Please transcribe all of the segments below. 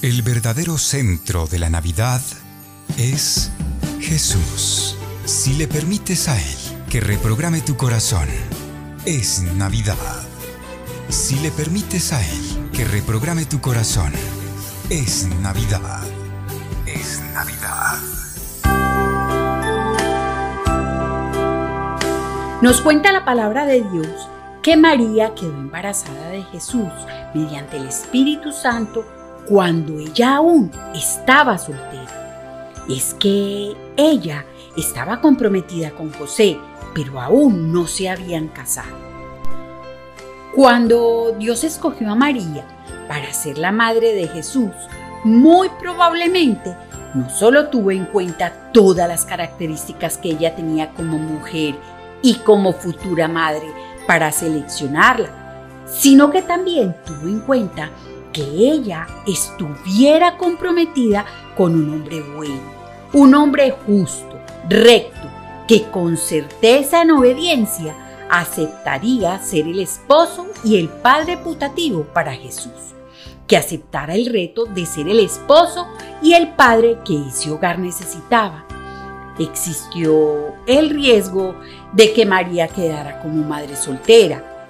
El verdadero centro de la Navidad es Jesús. Si le permites a Él que reprograme tu corazón, es Navidad. Si le permites a Él que reprograme tu corazón, es Navidad. Es Navidad. Nos cuenta la palabra de Dios que María quedó embarazada de Jesús mediante el Espíritu Santo cuando ella aún estaba soltera. Es que ella estaba comprometida con José, pero aún no se habían casado. Cuando Dios escogió a María para ser la madre de Jesús, muy probablemente no solo tuvo en cuenta todas las características que ella tenía como mujer y como futura madre para seleccionarla, sino que también tuvo en cuenta que ella estuviera comprometida con un hombre bueno, un hombre justo, recto, que con certeza en obediencia aceptaría ser el esposo y el padre putativo para Jesús, que aceptara el reto de ser el esposo y el padre que ese hogar necesitaba. Existió el riesgo de que María quedara como madre soltera.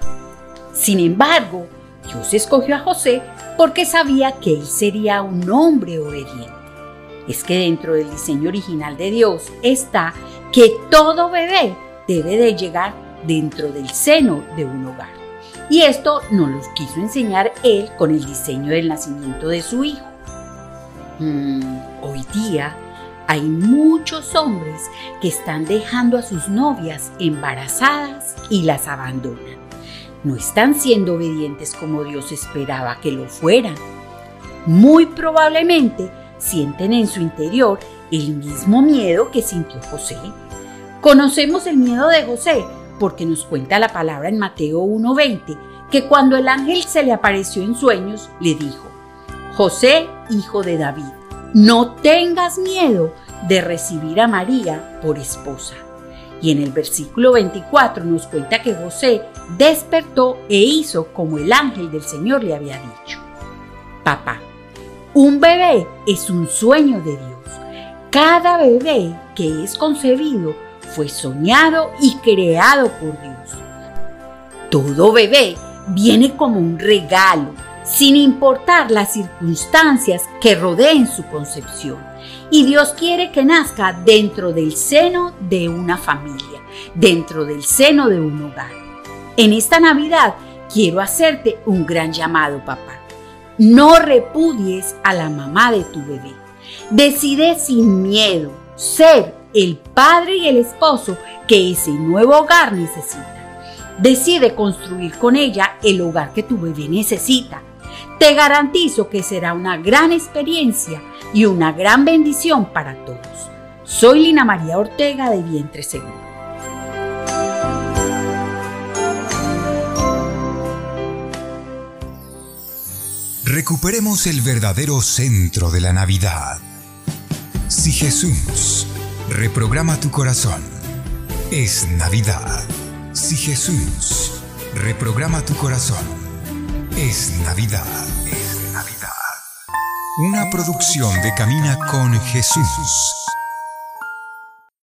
Sin embargo, Dios escogió a José porque sabía que él sería un hombre obediente. Es que dentro del diseño original de Dios está que todo bebé debe de llegar dentro del seno de un hogar. Y esto nos lo quiso enseñar él con el diseño del nacimiento de su hijo. Mm, hoy día hay muchos hombres que están dejando a sus novias embarazadas y las abandonan no están siendo obedientes como Dios esperaba que lo fueran. Muy probablemente sienten en su interior el mismo miedo que sintió José. Conocemos el miedo de José porque nos cuenta la palabra en Mateo 1:20 que cuando el ángel se le apareció en sueños, le dijo, José, hijo de David, no tengas miedo de recibir a María por esposa y en el versículo 24 nos cuenta que José despertó e hizo como el ángel del Señor le había dicho. Papá, un bebé es un sueño de Dios. Cada bebé que es concebido fue soñado y creado por Dios. Todo bebé viene como un regalo, sin importar las circunstancias que rodeen su concepción y Dios quiere que nazca dentro del seno de una familia, dentro del seno de un hogar. En esta Navidad quiero hacerte un gran llamado, papá. No repudies a la mamá de tu bebé. Decide sin miedo ser el padre y el esposo que ese nuevo hogar necesita. Decide construir con ella el hogar que tu bebé necesita. Te garantizo que será una gran experiencia y una gran bendición para todos. Soy Lina María Ortega de Vientre Seguro. Recuperemos el verdadero centro de la Navidad. Si Jesús reprograma tu corazón, es Navidad. Si Jesús reprograma tu corazón, es Navidad. Una producción de Camina con Jesús